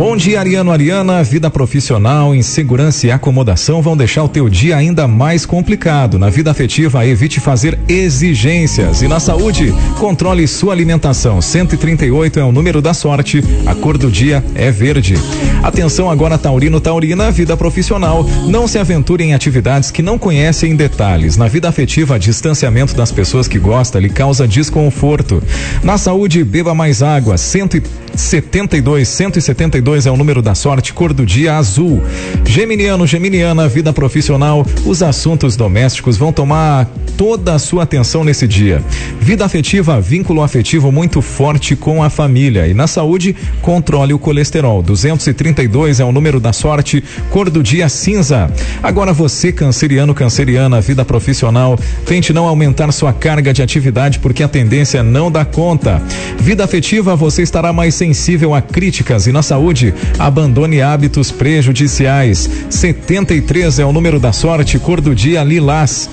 Bom dia, Ariano Ariana. Vida profissional, insegurança e acomodação vão deixar o teu dia ainda mais complicado. Na vida afetiva, evite fazer exigências. E na saúde, controle sua alimentação. 138 é o número da sorte. A cor do dia é verde. Atenção agora, Taurino Taurina, vida profissional. Não se aventure em atividades que não conhece em detalhes. Na vida afetiva, distanciamento das pessoas que gosta lhe causa desconforto. Na saúde, beba mais água. 172, 172 é o número da sorte, cor do dia azul. Geminiano, Geminiana, vida profissional, os assuntos domésticos vão tomar toda a sua atenção nesse dia. Vida afetiva, vínculo afetivo muito forte com a família. E na saúde, controle o colesterol. 232 é o número da sorte, cor do dia cinza. Agora você, canceriano, canceriana, vida profissional, tente não aumentar sua carga de atividade porque a tendência não dá conta. Vida afetiva, você estará mais sensível a críticas e na saúde, abandone hábitos prejudiciais. 73 é o número da sorte, cor do dia lilás.